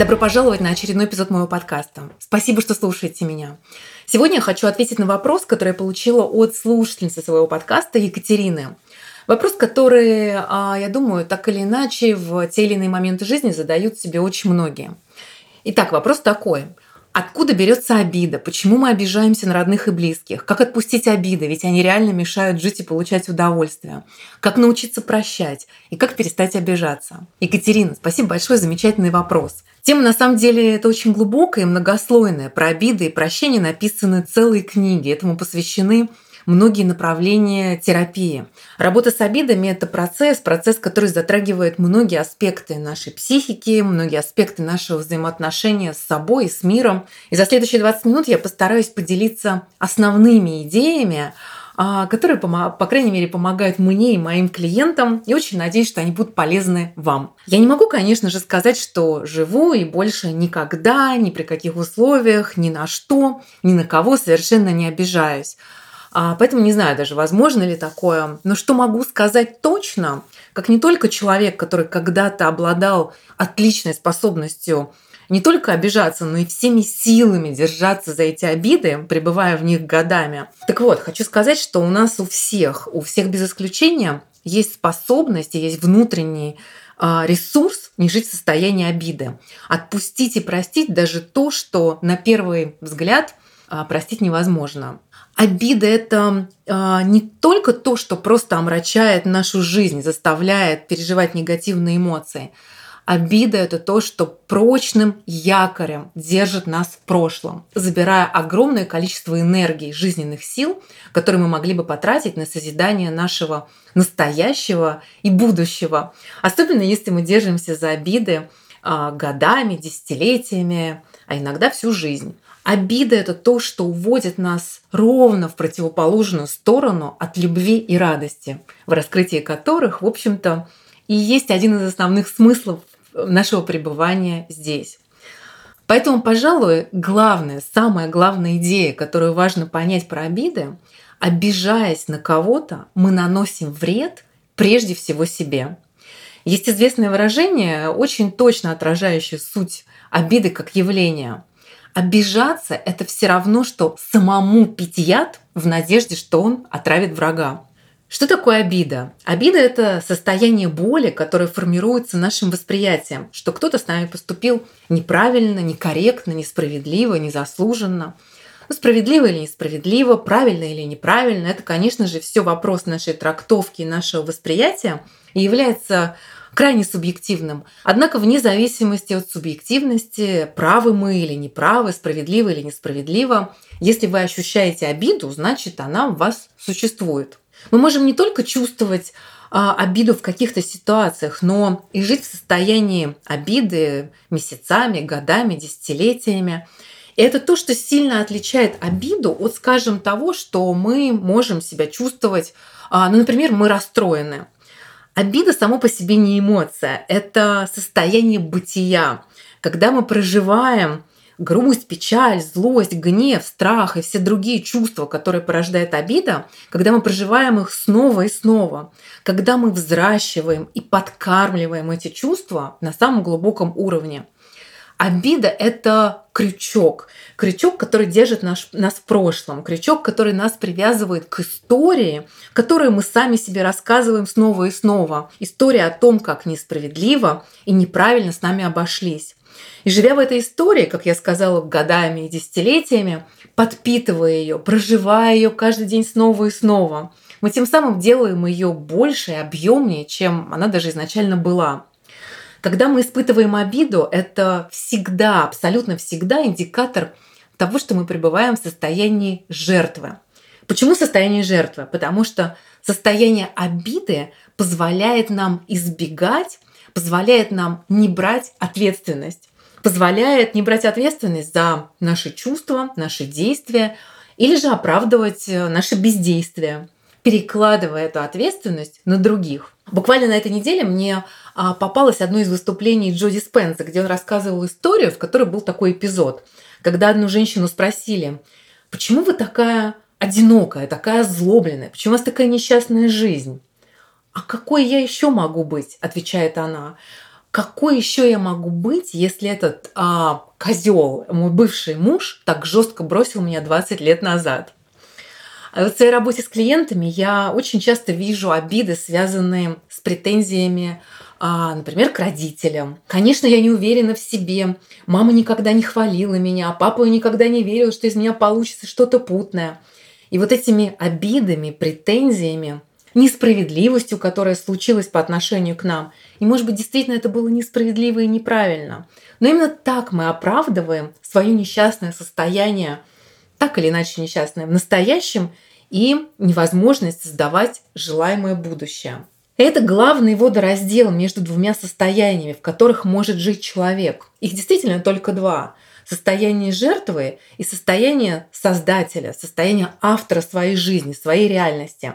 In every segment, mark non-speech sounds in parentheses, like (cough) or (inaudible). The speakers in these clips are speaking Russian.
Добро пожаловать на очередной эпизод моего подкаста. Спасибо, что слушаете меня. Сегодня я хочу ответить на вопрос, который я получила от слушательницы своего подкаста Екатерины. Вопрос, который, а, я думаю, так или иначе в те или иные моменты жизни задают себе очень многие. Итак, вопрос такой. Откуда берется обида? Почему мы обижаемся на родных и близких? Как отпустить обиды? Ведь они реально мешают жить и получать удовольствие. Как научиться прощать? И как перестать обижаться? Екатерина, спасибо большое, замечательный вопрос. Тема на самом деле это очень глубокая и многослойная. Про обиды и прощения написаны целые книги. Этому посвящены многие направления терапии. Работа с обидами – это процесс, процесс, который затрагивает многие аспекты нашей психики, многие аспекты нашего взаимоотношения с собой с миром. И за следующие 20 минут я постараюсь поделиться основными идеями, а, которые, по крайней мере, помогают мне и моим клиентам, и очень надеюсь, что они будут полезны вам. Я не могу, конечно же, сказать, что живу и больше никогда, ни при каких условиях, ни на что, ни на кого совершенно не обижаюсь. А, поэтому не знаю даже, возможно ли такое. Но что могу сказать точно, как не только человек, который когда-то обладал отличной способностью не только обижаться, но и всеми силами держаться за эти обиды, пребывая в них годами. Так вот, хочу сказать, что у нас у всех, у всех без исключения есть способность, есть внутренний а, ресурс не жить в состоянии обиды. Отпустить и простить даже то, что на первый взгляд а, простить невозможно. Обида – это э, не только то, что просто омрачает нашу жизнь, заставляет переживать негативные эмоции. Обида – это то, что прочным якорем держит нас в прошлом, забирая огромное количество энергии, жизненных сил, которые мы могли бы потратить на созидание нашего настоящего и будущего. Особенно если мы держимся за обиды э, годами, десятилетиями, а иногда всю жизнь. Обида – это то, что уводит нас ровно в противоположную сторону от любви и радости, в раскрытии которых, в общем-то, и есть один из основных смыслов нашего пребывания здесь. Поэтому, пожалуй, главная, самая главная идея, которую важно понять про обиды, обижаясь на кого-то, мы наносим вред прежде всего себе. Есть известное выражение, очень точно отражающее суть обиды как явления. Обижаться – это все равно, что самому пить яд в надежде, что он отравит врага. Что такое обида? Обида – это состояние боли, которое формируется нашим восприятием, что кто-то с нами поступил неправильно, некорректно, несправедливо, незаслуженно. Ну, справедливо или несправедливо, правильно или неправильно – это, конечно же, все вопрос нашей трактовки и нашего восприятия и является крайне субъективным. Однако вне зависимости от субъективности, правы мы или неправы, справедливо или несправедливо, если вы ощущаете обиду, значит она у вас существует. Мы можем не только чувствовать а, обиду в каких-то ситуациях, но и жить в состоянии обиды месяцами, годами, десятилетиями. И это то, что сильно отличает обиду от, скажем, того, что мы можем себя чувствовать, а, ну, например, мы расстроены. Обида само по себе не эмоция, это состояние бытия, когда мы проживаем грусть, печаль, злость, гнев, страх и все другие чувства, которые порождает обида, когда мы проживаем их снова и снова, когда мы взращиваем и подкармливаем эти чувства на самом глубоком уровне – Обида – это крючок. Крючок, который держит наш, нас в прошлом. Крючок, который нас привязывает к истории, которую мы сами себе рассказываем снова и снова. История о том, как несправедливо и неправильно с нами обошлись. И живя в этой истории, как я сказала, годами и десятилетиями, подпитывая ее, проживая ее каждый день снова и снова, мы тем самым делаем ее больше и объемнее, чем она даже изначально была. Когда мы испытываем обиду, это всегда, абсолютно всегда индикатор того, что мы пребываем в состоянии жертвы. Почему состояние жертвы? Потому что состояние обиды позволяет нам избегать, позволяет нам не брать ответственность, позволяет не брать ответственность за наши чувства, наши действия или же оправдывать э, наше бездействие, перекладывая эту ответственность на других. Буквально на этой неделе мне а, попалось одно из выступлений Джоди Спенса, где он рассказывал историю, в которой был такой эпизод, когда одну женщину спросили, почему вы такая одинокая, такая озлобленная, почему у вас такая несчастная жизнь? А какой я еще могу быть? отвечает она. Какой еще я могу быть, если этот а, козел, мой бывший муж, так жестко бросил меня 20 лет назад? А в своей работе с клиентами я очень часто вижу обиды, связанные с претензиями, а, например, к родителям. Конечно, я не уверена в себе. Мама никогда не хвалила меня, папа никогда не верил, что из меня получится что-то путное. И вот этими обидами, претензиями, несправедливостью, которая случилась по отношению к нам. И, может быть, действительно это было несправедливо и неправильно. Но именно так мы оправдываем свое несчастное состояние так или иначе несчастная в настоящем и невозможность создавать желаемое будущее. Это главный водораздел между двумя состояниями, в которых может жить человек. Их действительно только два. Состояние жертвы и состояние создателя, состояние автора своей жизни, своей реальности.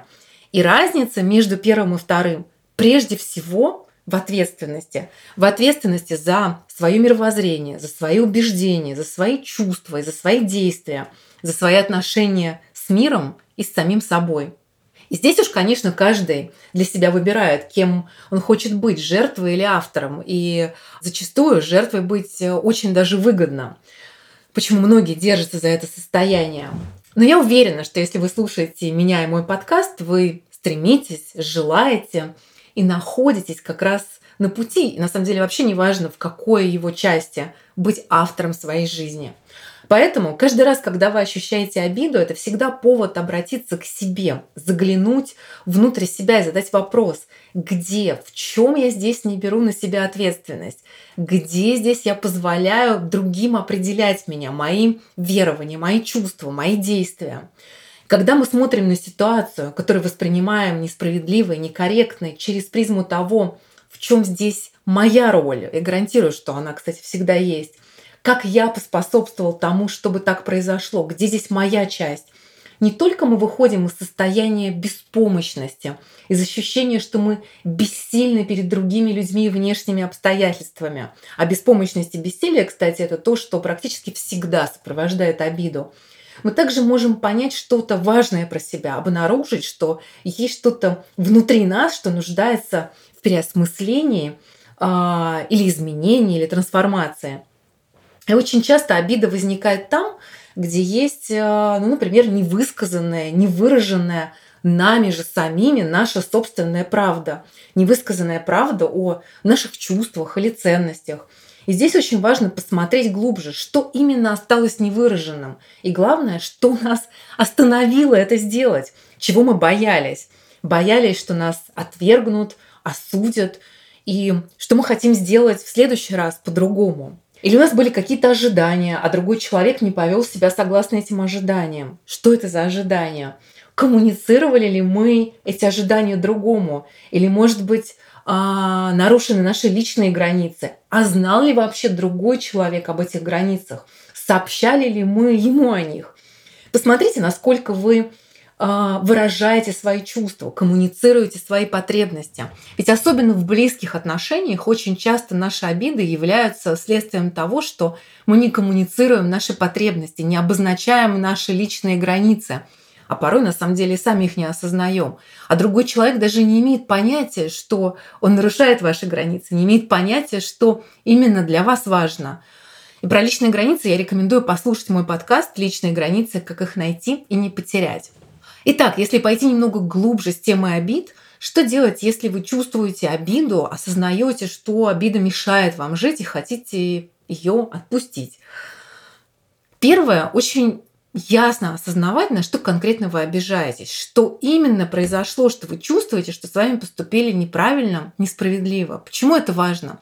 И разница между первым и вторым прежде всего в ответственности. В ответственности за свое мировоззрение, за свои убеждения, за свои чувства и за свои действия – за свои отношения с миром и с самим собой. И здесь уж, конечно, каждый для себя выбирает, кем он хочет быть, жертвой или автором. И зачастую жертвой быть очень даже выгодно. Почему многие держатся за это состояние. Но я уверена, что если вы слушаете меня и мой подкаст, вы стремитесь, желаете и находитесь как раз на пути. И на самом деле вообще не важно, в какой его части быть автором своей жизни – Поэтому каждый раз, когда вы ощущаете обиду, это всегда повод обратиться к себе, заглянуть внутрь себя и задать вопрос, где, в чем я здесь не беру на себя ответственность, где здесь я позволяю другим определять меня, мои верования, мои чувства, мои действия. Когда мы смотрим на ситуацию, которую воспринимаем несправедливой, некорректной, через призму того, в чем здесь моя роль, и гарантирую, что она, кстати, всегда есть, как я поспособствовал тому, чтобы так произошло, где здесь моя часть. Не только мы выходим из состояния беспомощности, из ощущения, что мы бессильны перед другими людьми и внешними обстоятельствами. А беспомощность и бессилие, кстати, это то, что практически всегда сопровождает обиду. Мы также можем понять что-то важное про себя, обнаружить, что есть что-то внутри нас, что нуждается в переосмыслении э, или изменении, или трансформации. И очень часто обида возникает там, где есть, э, ну, например, невысказанная, невыраженная нами же самими наша собственная правда, невысказанная правда о наших чувствах или ценностях. И здесь очень важно посмотреть глубже, что именно осталось невыраженным. И главное, что нас остановило это сделать, чего мы боялись. Боялись, что нас отвергнут, осудят, и что мы хотим сделать в следующий раз по-другому. Или у нас были какие-то ожидания, а другой человек не повел себя согласно этим ожиданиям. Что это за ожидания? Коммуницировали ли мы эти ожидания другому? Или, может быть, а, нарушены наши личные границы? А знал ли вообще другой человек об этих границах? Сообщали ли мы ему о них? Посмотрите, насколько вы выражаете свои чувства, коммуницируете свои потребности. Ведь особенно в близких отношениях очень часто наши обиды являются следствием того, что мы не коммуницируем наши потребности, не обозначаем наши личные границы, а порой на самом деле сами их не осознаем. А другой человек даже не имеет понятия, что он нарушает ваши границы, не имеет понятия, что именно для вас важно. И про личные границы я рекомендую послушать мой подкаст «Личные границы. Как их найти и не потерять». Итак, если пойти немного глубже с темой обид, что делать, если вы чувствуете обиду, осознаете, что обида мешает вам жить и хотите ее отпустить. Первое, очень ясно осознавать, на что конкретно вы обижаетесь, что именно произошло, что вы чувствуете, что с вами поступили неправильно, несправедливо. Почему это важно?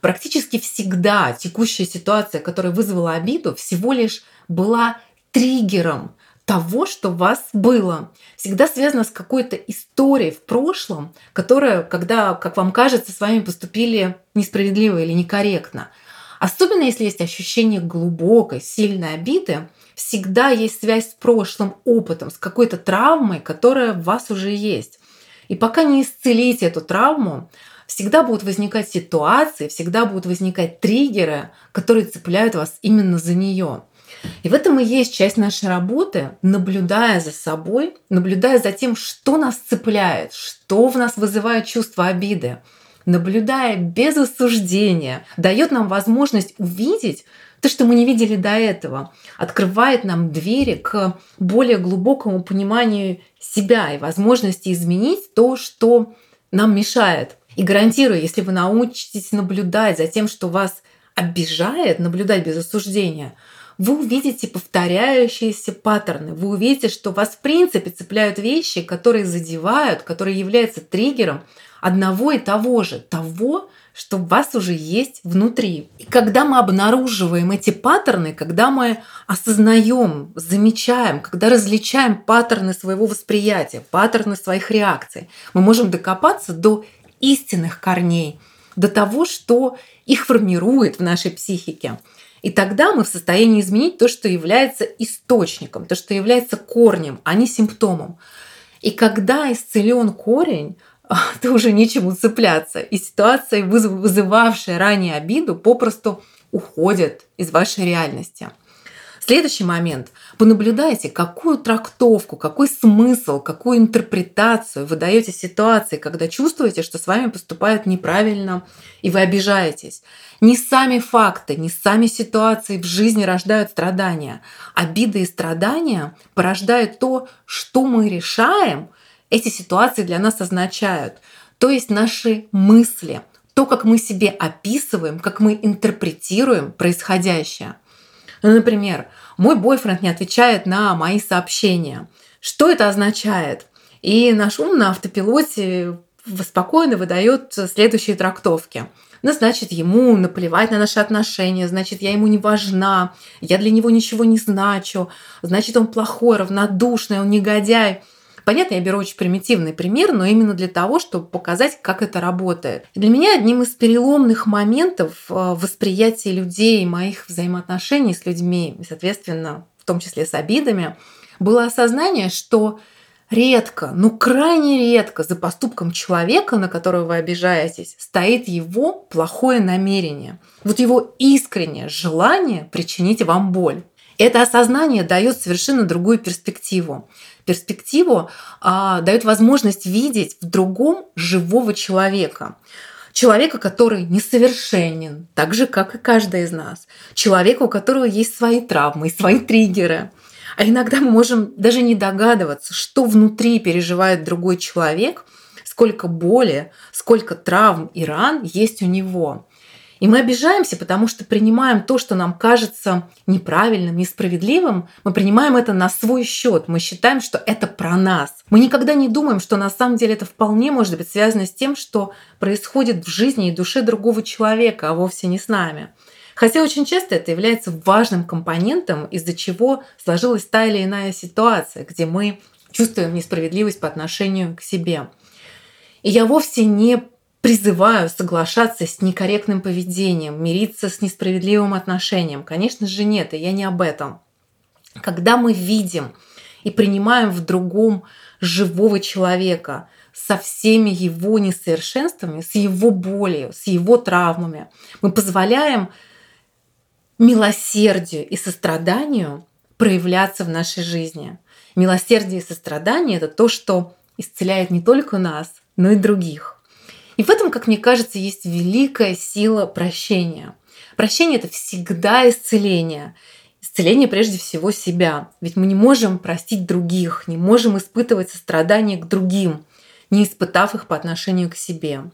Практически всегда текущая ситуация, которая вызвала обиду, всего лишь была триггером того, что у вас было. Всегда связано с какой-то историей в прошлом, которая, когда, как вам кажется, с вами поступили несправедливо или некорректно. Особенно если есть ощущение глубокой, сильной обиды, всегда есть связь с прошлым опытом, с какой-то травмой, которая в вас уже есть. И пока не исцелите эту травму, всегда будут возникать ситуации, всегда будут возникать триггеры, которые цепляют вас именно за нее. И в этом и есть часть нашей работы, наблюдая за собой, наблюдая за тем, что нас цепляет, что в нас вызывает чувство обиды, наблюдая без осуждения, дает нам возможность увидеть то, что мы не видели до этого, открывает нам двери к более глубокому пониманию себя и возможности изменить то, что нам мешает. И гарантирую, если вы научитесь наблюдать за тем, что вас обижает, наблюдать без осуждения – вы увидите повторяющиеся паттерны. Вы увидите, что вас в принципе цепляют вещи, которые задевают, которые являются триггером одного и того же, того, что у вас уже есть внутри. И когда мы обнаруживаем эти паттерны, когда мы осознаем, замечаем, когда различаем паттерны своего восприятия, паттерны своих реакций, мы можем докопаться до истинных корней, до того, что их формирует в нашей психике. И тогда мы в состоянии изменить то, что является источником, то, что является корнем, а не симптомом. И когда исцелен корень, (laughs) то уже нечему цепляться. И ситуация, вызывавшая ранее обиду, попросту уходит из вашей реальности. Следующий момент. Понаблюдайте, какую трактовку, какой смысл, какую интерпретацию вы даете ситуации, когда чувствуете, что с вами поступают неправильно, и вы обижаетесь. Не сами факты, не сами ситуации в жизни рождают страдания. Обиды и страдания порождают то, что мы решаем, эти ситуации для нас означают. То есть наши мысли, то, как мы себе описываем, как мы интерпретируем происходящее. Ну, например, мой бойфренд не отвечает на мои сообщения. Что это означает? И наш ум на автопилоте спокойно выдает следующие трактовки. Ну, значит, ему наплевать на наши отношения, значит, я ему не важна, я для него ничего не значу, значит, он плохой, равнодушный, он негодяй. Понятно, я беру очень примитивный пример, но именно для того, чтобы показать, как это работает. Для меня одним из переломных моментов э, восприятия людей, моих взаимоотношений с людьми, соответственно, в том числе с обидами, было осознание, что редко, ну крайне редко за поступком человека, на которого вы обижаетесь, стоит его плохое намерение. Вот его искреннее желание причинить вам боль. Это осознание дает совершенно другую перспективу перспективу а, дает возможность видеть в другом живого человека. Человека, который несовершенен, так же, как и каждый из нас. Человека, у которого есть свои травмы, свои триггеры. А иногда мы можем даже не догадываться, что внутри переживает другой человек, сколько боли, сколько травм и ран есть у него. И мы обижаемся, потому что принимаем то, что нам кажется неправильным, несправедливым, мы принимаем это на свой счет. Мы считаем, что это про нас. Мы никогда не думаем, что на самом деле это вполне может быть связано с тем, что происходит в жизни и душе другого человека, а вовсе не с нами. Хотя очень часто это является важным компонентом, из-за чего сложилась та или иная ситуация, где мы чувствуем несправедливость по отношению к себе. И я вовсе не призываю соглашаться с некорректным поведением, мириться с несправедливым отношением. Конечно же нет, и я не об этом. Когда мы видим и принимаем в другом живого человека со всеми его несовершенствами, с его болью, с его травмами, мы позволяем милосердию и состраданию проявляться в нашей жизни. Милосердие и сострадание – это то, что исцеляет не только нас, но и других. И в этом, как мне кажется, есть великая сила прощения. Прощение это всегда исцеление. Исцеление прежде всего себя. Ведь мы не можем простить других, не можем испытывать сострадание к другим, не испытав их по отношению к себе.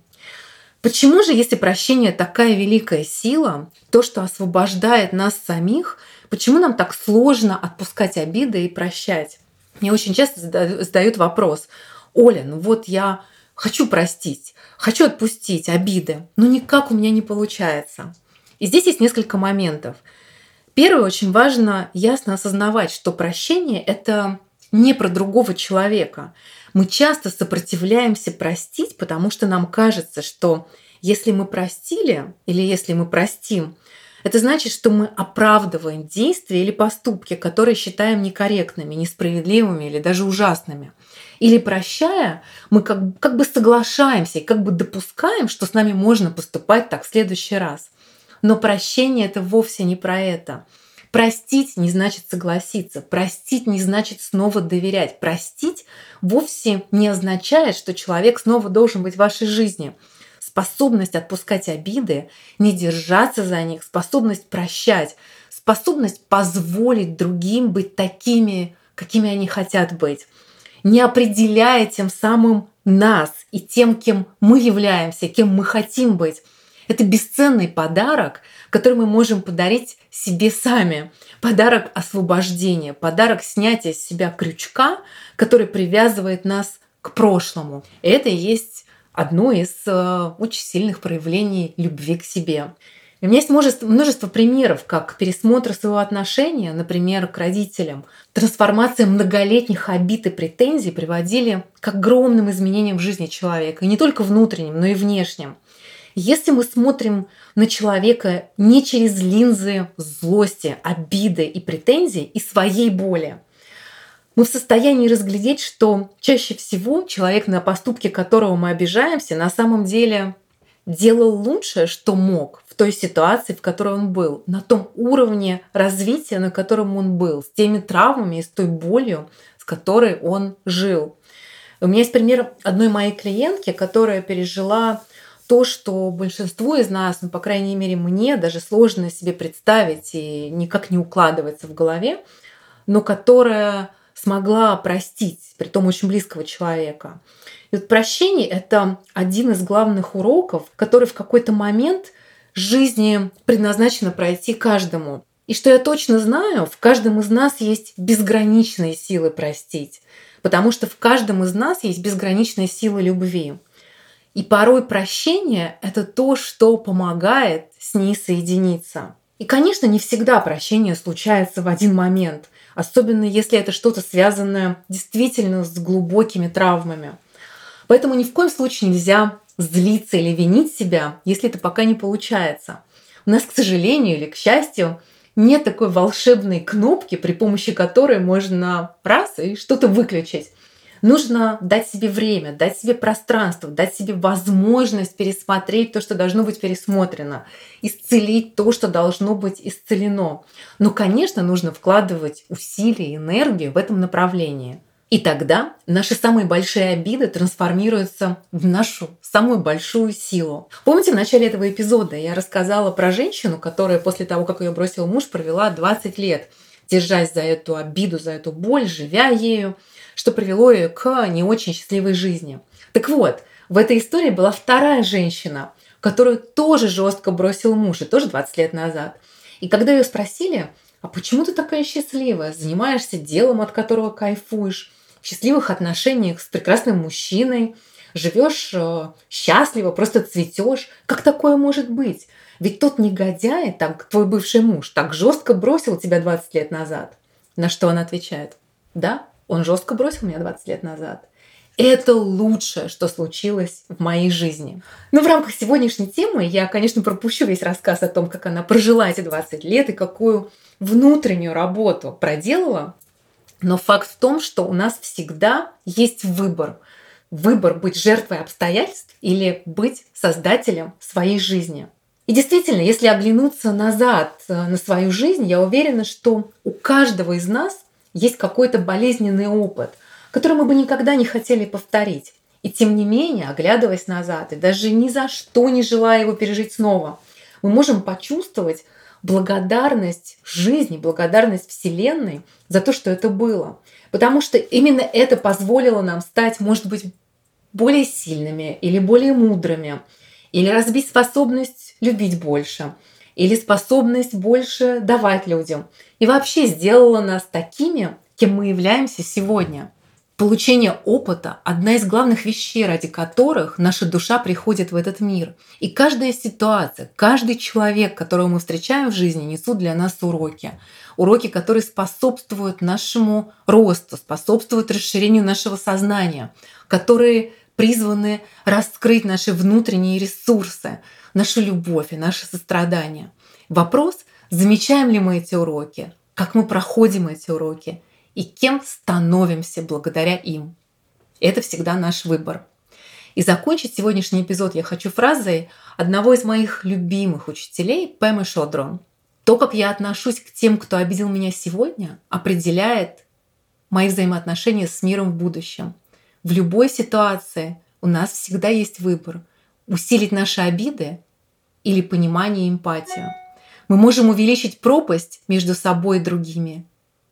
Почему же, если прощение такая великая сила, то, что освобождает нас самих, почему нам так сложно отпускать обиды и прощать? Мне очень часто задают вопрос, Оля, ну вот я хочу простить, хочу отпустить обиды, но никак у меня не получается. И здесь есть несколько моментов. Первое, очень важно ясно осознавать, что прощение – это не про другого человека. Мы часто сопротивляемся простить, потому что нам кажется, что если мы простили или если мы простим, это значит, что мы оправдываем действия или поступки, которые считаем некорректными, несправедливыми или даже ужасными. Или прощая, мы как, как бы соглашаемся как бы допускаем, что с нами можно поступать так в следующий раз. Но прощение это вовсе не про это. Простить не значит согласиться. Простить не значит снова доверять. Простить вовсе не означает, что человек снова должен быть в вашей жизни способность отпускать обиды, не держаться за них, способность прощать, способность позволить другим быть такими, какими они хотят быть, не определяя тем самым нас и тем, кем мы являемся, кем мы хотим быть. Это бесценный подарок, который мы можем подарить себе сами. Подарок освобождения, подарок снятия с себя крючка, который привязывает нас к прошлому. Это и есть одно из э, очень сильных проявлений любви к себе. У меня есть множество, множество примеров, как пересмотр своего отношения, например, к родителям. Трансформация многолетних обид и претензий приводили к огромным изменениям в жизни человека, и не только внутренним, но и внешним. Если мы смотрим на человека не через линзы злости, обиды и претензий и своей боли, мы в состоянии разглядеть, что чаще всего человек, на поступки которого мы обижаемся, на самом деле делал лучшее, что мог в той ситуации, в которой он был, на том уровне развития, на котором он был, с теми травмами и с той болью, с которой он жил. У меня есть пример одной моей клиентки, которая пережила то, что большинству из нас, ну, по крайней мере, мне даже сложно себе представить и никак не укладывается в голове, но которая смогла простить, при том очень близкого человека. И вот прощение – это один из главных уроков, который в какой-то момент жизни предназначено пройти каждому. И что я точно знаю, в каждом из нас есть безграничные силы простить, потому что в каждом из нас есть безграничная сила любви. И порой прощение – это то, что помогает с ней соединиться. И, конечно, не всегда прощение случается в один момент особенно если это что-то связанное действительно с глубокими травмами. Поэтому ни в коем случае нельзя злиться или винить себя, если это пока не получается. У нас, к сожалению или к счастью, нет такой волшебной кнопки, при помощи которой можно раз и что-то выключить. Нужно дать себе время, дать себе пространство, дать себе возможность пересмотреть то, что должно быть пересмотрено, исцелить то, что должно быть исцелено. Но, конечно, нужно вкладывать усилия и энергию в этом направлении. И тогда наши самые большие обиды трансформируются в нашу самую большую силу. Помните, в начале этого эпизода я рассказала про женщину, которая после того, как ее бросил муж, провела 20 лет, держась за эту обиду, за эту боль, живя ею, что привело ее к не очень счастливой жизни. Так вот, в этой истории была вторая женщина, которую тоже жестко бросил муж, и тоже 20 лет назад. И когда ее спросили, а почему ты такая счастливая, занимаешься делом, от которого кайфуешь, счастливых отношениях с прекрасным мужчиной, живешь э, счастливо, просто цветешь, как такое может быть? Ведь тот негодяй, там, твой бывший муж, так жестко бросил тебя 20 лет назад. На что он отвечает? Да, он жестко бросил меня 20 лет назад. Это лучшее, что случилось в моей жизни. Но в рамках сегодняшней темы я, конечно, пропущу весь рассказ о том, как она прожила эти 20 лет и какую внутреннюю работу проделала. Но факт в том, что у нас всегда есть выбор. Выбор быть жертвой обстоятельств или быть создателем своей жизни. И действительно, если оглянуться назад э, на свою жизнь, я уверена, что у каждого из нас есть какой-то болезненный опыт, который мы бы никогда не хотели повторить. И тем не менее, оглядываясь назад и даже ни за что не желая его пережить снова, мы можем почувствовать благодарность жизни, благодарность Вселенной за то, что это было. Потому что именно это позволило нам стать, может быть, более сильными или более мудрыми, Или разбить способность любить больше? Или способность больше давать людям? И вообще сделала нас такими, кем мы являемся сегодня. Получение опыта – одна из главных вещей, ради которых наша душа приходит в этот мир. И каждая ситуация, каждый человек, которого мы встречаем в жизни, несут для нас уроки. Уроки, которые способствуют нашему росту, способствуют расширению нашего сознания, которые призваны раскрыть наши внутренние ресурсы, нашу любовь и наше сострадание. Вопрос, замечаем ли мы эти уроки, как мы проходим эти уроки и кем становимся благодаря им. Это всегда наш выбор. И закончить сегодняшний эпизод я хочу фразой одного из моих любимых учителей Пэмы Шодрон. То, как я отношусь к тем, кто обидел меня сегодня, определяет мои взаимоотношения с миром в будущем – в любой ситуации у нас всегда есть выбор – усилить наши обиды или понимание и эмпатию. Мы можем увеличить пропасть между собой и другими